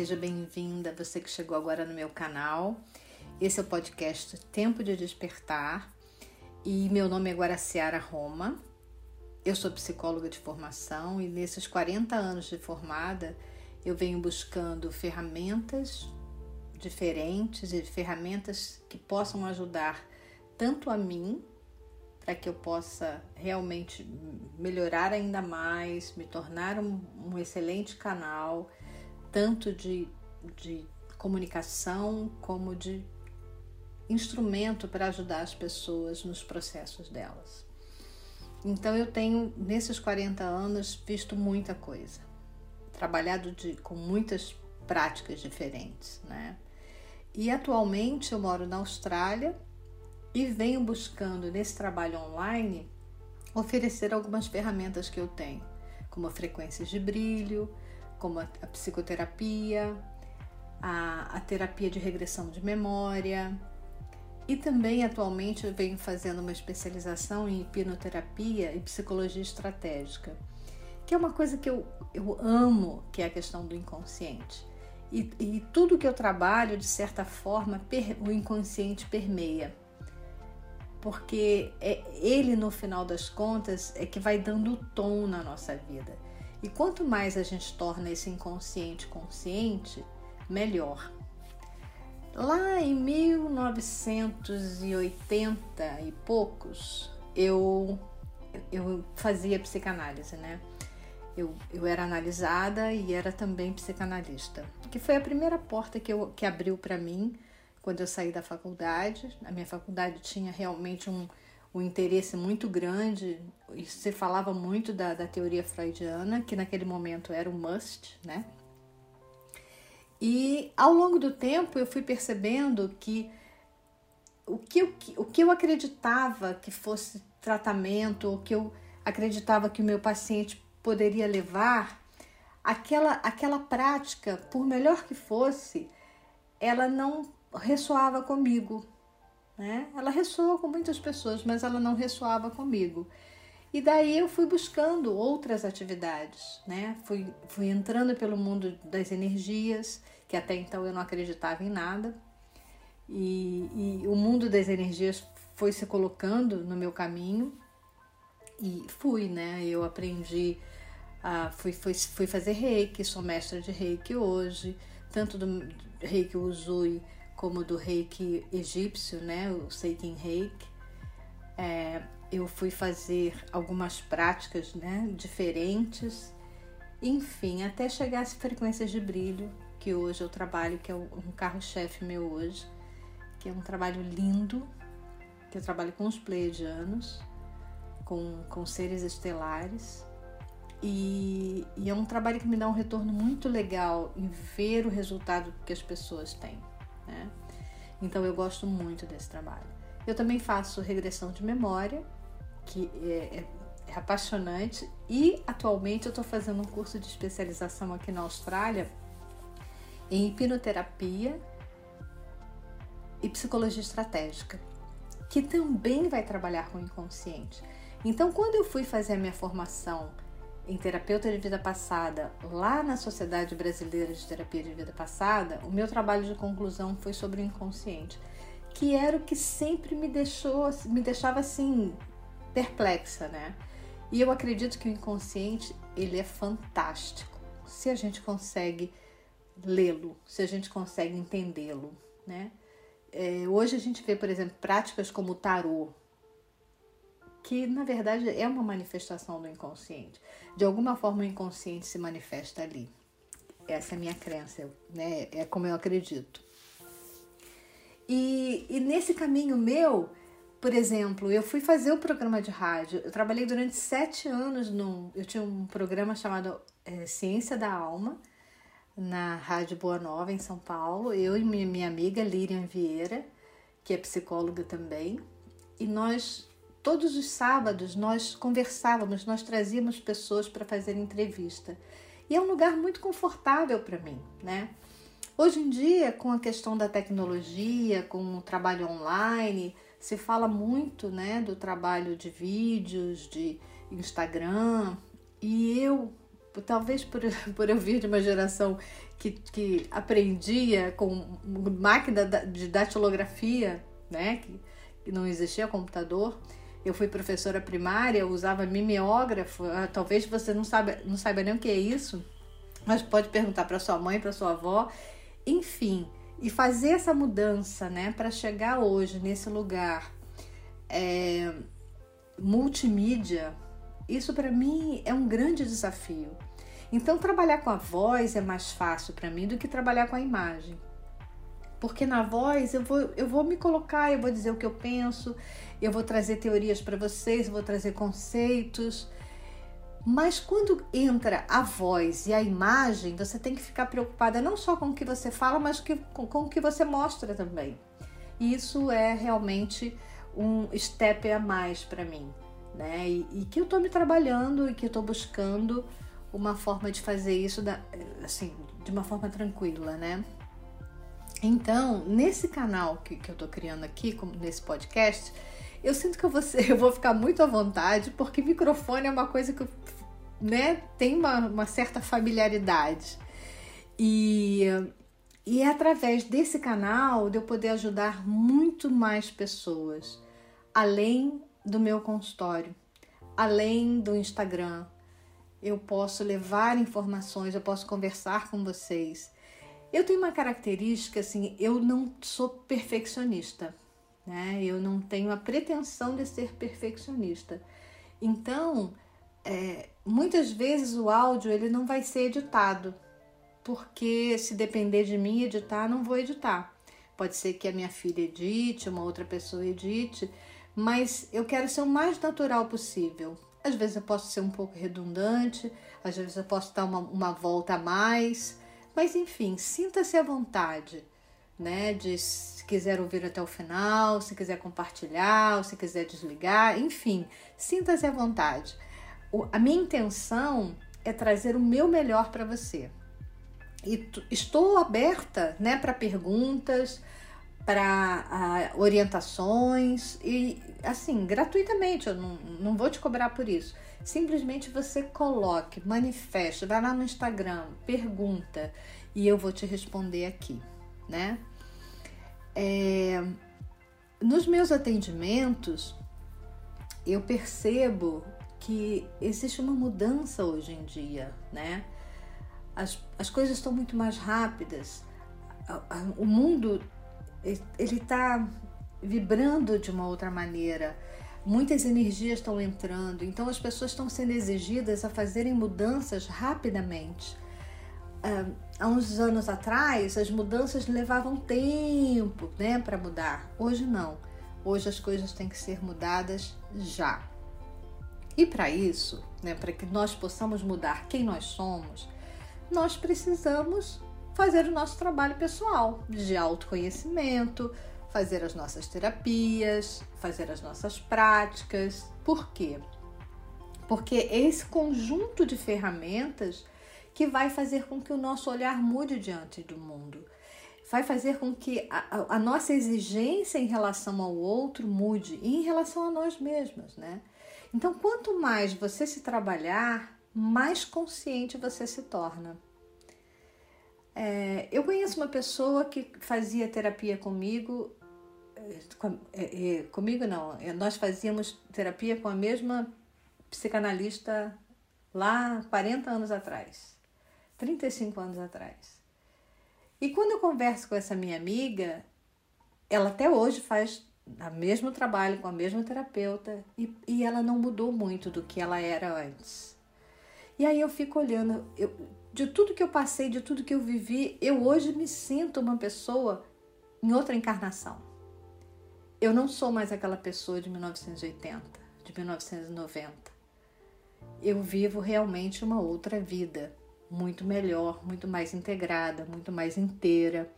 seja bem-vinda, você que chegou agora no meu canal. Esse é o podcast Tempo de Despertar e meu nome é Guaraciara Roma. Eu sou psicóloga de formação e nesses 40 anos de formada eu venho buscando ferramentas diferentes e ferramentas que possam ajudar tanto a mim para que eu possa realmente melhorar ainda mais, me tornar um, um excelente canal, tanto de, de comunicação como de instrumento para ajudar as pessoas nos processos delas. Então eu tenho nesses 40 anos visto muita coisa, trabalhado de, com muitas práticas diferentes, né? E atualmente eu moro na Austrália e venho buscando nesse trabalho online oferecer algumas ferramentas que eu tenho, como frequências de brilho, como a, a psicoterapia, a, a terapia de regressão de memória, e também atualmente eu venho fazendo uma especialização em hipnoterapia e psicologia estratégica, que é uma coisa que eu, eu amo, que é a questão do inconsciente. E, e tudo que eu trabalho, de certa forma, per, o inconsciente permeia porque é ele no final das contas é que vai dando o tom na nossa vida. E quanto mais a gente torna esse inconsciente consciente, melhor. Lá em 1980 e poucos, eu, eu fazia psicanálise, né? Eu, eu era analisada e era também psicanalista, que foi a primeira porta que, eu, que abriu para mim quando eu saí da faculdade. A minha faculdade tinha realmente um, um interesse muito grande, e se falava muito da, da teoria freudiana, que naquele momento era um must, né? E ao longo do tempo eu fui percebendo que o que, eu, o que eu acreditava que fosse tratamento, o que eu acreditava que o meu paciente poderia levar, aquela, aquela prática, por melhor que fosse, ela não ressoava comigo. Né? Ela ressoa com muitas pessoas, mas ela não ressoava comigo. E daí eu fui buscando outras atividades, né? Fui, fui entrando pelo mundo das energias, que até então eu não acreditava em nada. E, e o mundo das energias foi se colocando no meu caminho e fui, né? Eu aprendi, uh, fui, fui, fui fazer reiki, sou mestra de reiki hoje, tanto do reiki Usui como do reiki egípcio, né, o Seikin Reiki. É, eu fui fazer algumas práticas né, diferentes, enfim, até chegar às frequências de brilho, que hoje eu trabalho, que é um carro-chefe meu hoje, que é um trabalho lindo, que eu trabalho com os pleiadianos, com, com seres estelares. E, e é um trabalho que me dá um retorno muito legal em ver o resultado que as pessoas têm. Né? Então eu gosto muito desse trabalho. Eu também faço regressão de memória, que é, é, é apaixonante, e atualmente eu estou fazendo um curso de especialização aqui na Austrália em hipnoterapia e psicologia estratégica, que também vai trabalhar com o inconsciente. Então, quando eu fui fazer a minha formação em terapeuta de vida passada, lá na Sociedade Brasileira de Terapia de Vida Passada, o meu trabalho de conclusão foi sobre o inconsciente, que era o que sempre me deixou, me deixava assim perplexa, né? E eu acredito que o inconsciente, ele é fantástico. Se a gente consegue lê-lo, se a gente consegue entendê-lo, né? É, hoje a gente vê, por exemplo, práticas como o tarô, que na verdade é uma manifestação do inconsciente. De alguma forma o inconsciente se manifesta ali. Essa é a minha crença, né? é como eu acredito. E, e nesse caminho meu, por exemplo, eu fui fazer o programa de rádio. Eu trabalhei durante sete anos num. Eu tinha um programa chamado é, Ciência da Alma, na Rádio Boa Nova, em São Paulo. Eu e minha, minha amiga Lirian Vieira, que é psicóloga também. E nós Todos os sábados nós conversávamos, nós trazíamos pessoas para fazer entrevista. E é um lugar muito confortável para mim, né? Hoje em dia, com a questão da tecnologia, com o trabalho online, se fala muito, né, do trabalho de vídeos, de Instagram, e eu talvez por, por eu vir de uma geração que, que aprendia com máquina de datilografia, né? Que, que não existia computador. Eu fui professora primária, usava mimeógrafo. Ah, talvez você não saiba, não saiba nem o que é isso, mas pode perguntar para sua mãe, para sua avó. Enfim, e fazer essa mudança, né, para chegar hoje nesse lugar é, multimídia, isso para mim é um grande desafio. Então, trabalhar com a voz é mais fácil para mim do que trabalhar com a imagem. Porque na voz eu vou, eu vou me colocar, eu vou dizer o que eu penso, eu vou trazer teorias para vocês, eu vou trazer conceitos. Mas quando entra a voz e a imagem, você tem que ficar preocupada não só com o que você fala, mas que, com, com o que você mostra também. E isso é realmente um step a mais para mim, né? E, e, que eu estou me trabalhando e que eu estou buscando uma forma de fazer isso da, assim, de uma forma tranquila, né? Então, nesse canal que, que eu estou criando aqui, como nesse podcast, eu sinto que eu vou, ser, eu vou ficar muito à vontade, porque microfone é uma coisa que né, tem uma, uma certa familiaridade. E, e é através desse canal de eu poder ajudar muito mais pessoas, além do meu consultório, além do Instagram. Eu posso levar informações, eu posso conversar com vocês. Eu tenho uma característica assim, eu não sou perfeccionista né? Eu não tenho a pretensão de ser perfeccionista. Então, é, muitas vezes o áudio ele não vai ser editado, porque se depender de mim editar, não vou editar. Pode ser que a minha filha edite, uma outra pessoa edite, mas eu quero ser o mais natural possível. Às vezes eu posso ser um pouco redundante, às vezes eu posso dar uma, uma volta a mais, mas enfim, sinta-se à vontade né? De se quiser ouvir até o final, se quiser compartilhar, se quiser desligar, enfim, sinta-se à vontade. O, a minha intenção é trazer o meu melhor para você. E estou aberta, né, para perguntas, para orientações e assim, gratuitamente, eu não, não vou te cobrar por isso. Simplesmente você coloque, manifeste, vai lá no Instagram, pergunta e eu vou te responder aqui, né? É, nos meus atendimentos, eu percebo que existe uma mudança hoje em dia, né? As, as coisas estão muito mais rápidas, o mundo ele está vibrando de uma outra maneira, muitas energias estão entrando, então as pessoas estão sendo exigidas a fazerem mudanças rapidamente há uns anos atrás as mudanças levavam tempo né, para mudar. Hoje não. Hoje as coisas têm que ser mudadas já. E para isso, né, para que nós possamos mudar quem nós somos, nós precisamos fazer o nosso trabalho pessoal de autoconhecimento, fazer as nossas terapias, fazer as nossas práticas. Por quê? Porque esse conjunto de ferramentas que vai fazer com que o nosso olhar mude diante do mundo. Vai fazer com que a, a nossa exigência em relação ao outro mude e em relação a nós mesmos, né? Então, quanto mais você se trabalhar, mais consciente você se torna. É, eu conheço uma pessoa que fazia terapia comigo, com, é, é, comigo não, é, nós fazíamos terapia com a mesma psicanalista lá 40 anos atrás. 35 anos atrás. E quando eu converso com essa minha amiga, ela até hoje faz o mesmo trabalho com a mesma terapeuta e, e ela não mudou muito do que ela era antes. E aí eu fico olhando, eu, de tudo que eu passei, de tudo que eu vivi, eu hoje me sinto uma pessoa em outra encarnação. Eu não sou mais aquela pessoa de 1980, de 1990. Eu vivo realmente uma outra vida muito melhor, muito mais integrada, muito mais inteira.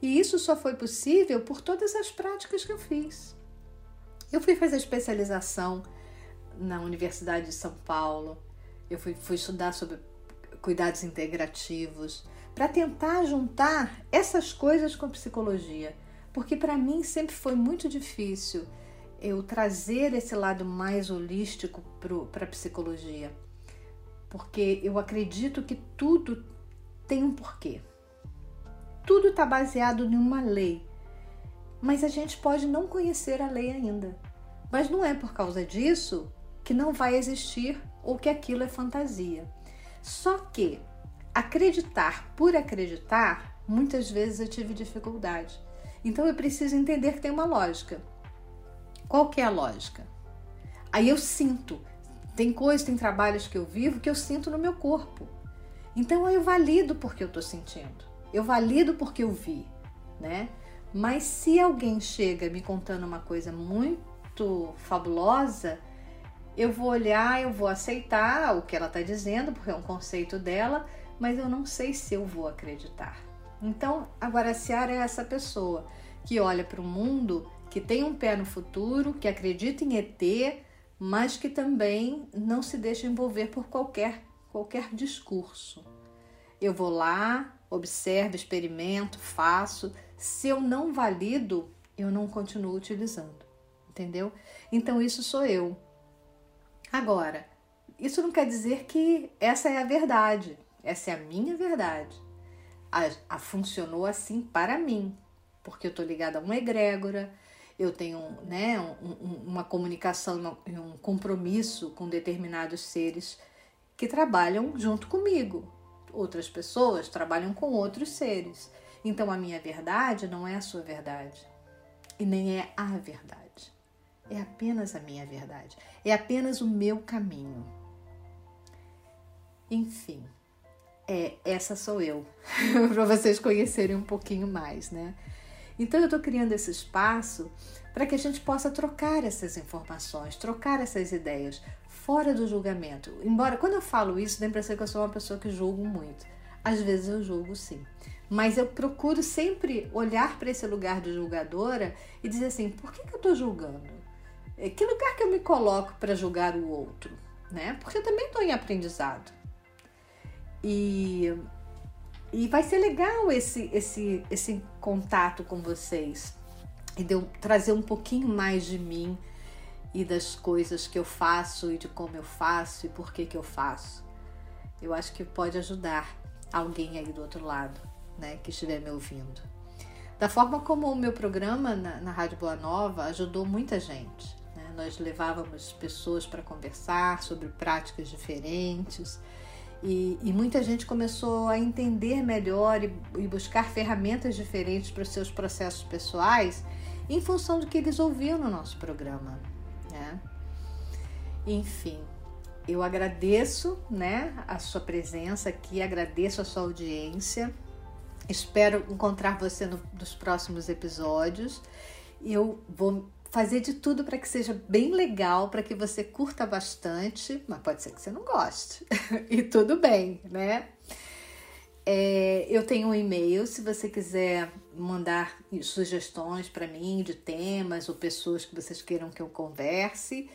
E isso só foi possível por todas as práticas que eu fiz. Eu fui fazer especialização na Universidade de São Paulo, eu fui, fui estudar sobre cuidados integrativos, para tentar juntar essas coisas com psicologia, porque para mim sempre foi muito difícil eu trazer esse lado mais holístico para a psicologia porque eu acredito que tudo tem um porquê. Tudo está baseado em uma lei, mas a gente pode não conhecer a lei ainda. Mas não é por causa disso que não vai existir ou que aquilo é fantasia. Só que acreditar por acreditar, muitas vezes eu tive dificuldade. Então eu preciso entender que tem uma lógica. Qual que é a lógica? Aí eu sinto. Tem coisas, tem trabalhos que eu vivo que eu sinto no meu corpo. Então eu valido porque eu estou sentindo. Eu valido porque eu vi, né? Mas se alguém chega me contando uma coisa muito fabulosa, eu vou olhar, eu vou aceitar o que ela está dizendo, porque é um conceito dela, mas eu não sei se eu vou acreditar. Então, agora a Ciara é essa pessoa que olha para o mundo, que tem um pé no futuro, que acredita em ET, mas que também não se deixa envolver por qualquer, qualquer discurso. Eu vou lá, observo, experimento, faço. Se eu não valido, eu não continuo utilizando, entendeu? Então, isso sou eu. Agora, isso não quer dizer que essa é a verdade, essa é a minha verdade. A, a funcionou assim para mim, porque eu estou ligada a uma egrégora, eu tenho né, um, uma comunicação, um compromisso com determinados seres que trabalham junto comigo. Outras pessoas trabalham com outros seres. Então a minha verdade não é a sua verdade e nem é a verdade. É apenas a minha verdade. É apenas o meu caminho. Enfim, é essa sou eu, para vocês conhecerem um pouquinho mais, né? Então eu estou criando esse espaço para que a gente possa trocar essas informações, trocar essas ideias, fora do julgamento. Embora quando eu falo isso, dá a impressão que eu sou uma pessoa que julgo muito. Às vezes eu julgo sim. Mas eu procuro sempre olhar para esse lugar de julgadora e dizer assim: por que, que eu estou julgando? É, que lugar que eu me coloco para julgar o outro? Né? Porque eu também estou em aprendizado. E e vai ser legal esse, esse, esse contato com vocês e de eu trazer um pouquinho mais de mim e das coisas que eu faço e de como eu faço e por que, que eu faço. Eu acho que pode ajudar alguém aí do outro lado, né, que estiver me ouvindo. Da forma como o meu programa na, na Rádio Boa Nova ajudou muita gente. Nós levávamos pessoas para conversar sobre práticas diferentes e, e, muita gente começou a entender melhor e, e buscar ferramentas diferentes para os seus processos pessoais em função do que eles ouviam no nosso programa. Né? Enfim, eu agradeço né, a sua presença aqui, agradeço a sua audiência. Espero encontrar você no, nos próximos episódios. Eu vou fazer de tudo para que seja bem legal, para que você curta bastante, mas pode ser que você não goste. e tudo bem, né? É, eu tenho um e-mail, se você quiser mandar sugestões para mim de temas ou pessoas que vocês queiram que eu converse.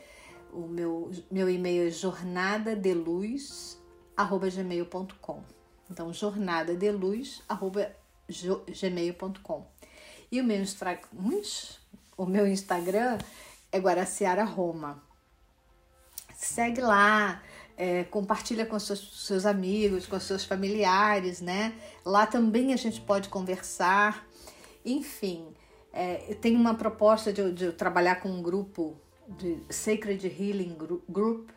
O meu, meu e-mail é jornadadeluz@gmail.com. Então, jornadadeluz@gmail.com. E o meu Instagram, o meu Instagram é Guaraciara Roma. Segue lá, é, compartilha com seus, seus amigos, com seus familiares, né? Lá também a gente pode conversar. Enfim, é, tem uma proposta de, de trabalhar com um grupo de Sacred Healing Group,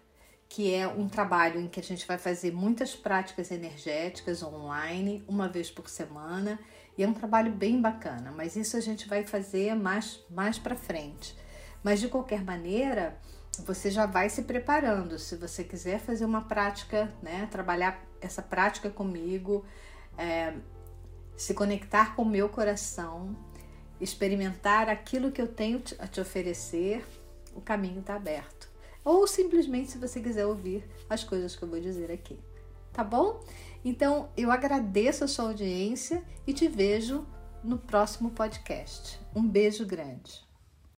que é um trabalho em que a gente vai fazer muitas práticas energéticas online, uma vez por semana, e é um trabalho bem bacana, mas isso a gente vai fazer mais, mais para frente. Mas de qualquer maneira, você já vai se preparando. Se você quiser fazer uma prática, né, trabalhar essa prática comigo, é, se conectar com o meu coração, experimentar aquilo que eu tenho a te oferecer, o caminho está aberto. Ou simplesmente se você quiser ouvir as coisas que eu vou dizer aqui. Tá bom? Então, eu agradeço a sua audiência e te vejo no próximo podcast. Um beijo grande.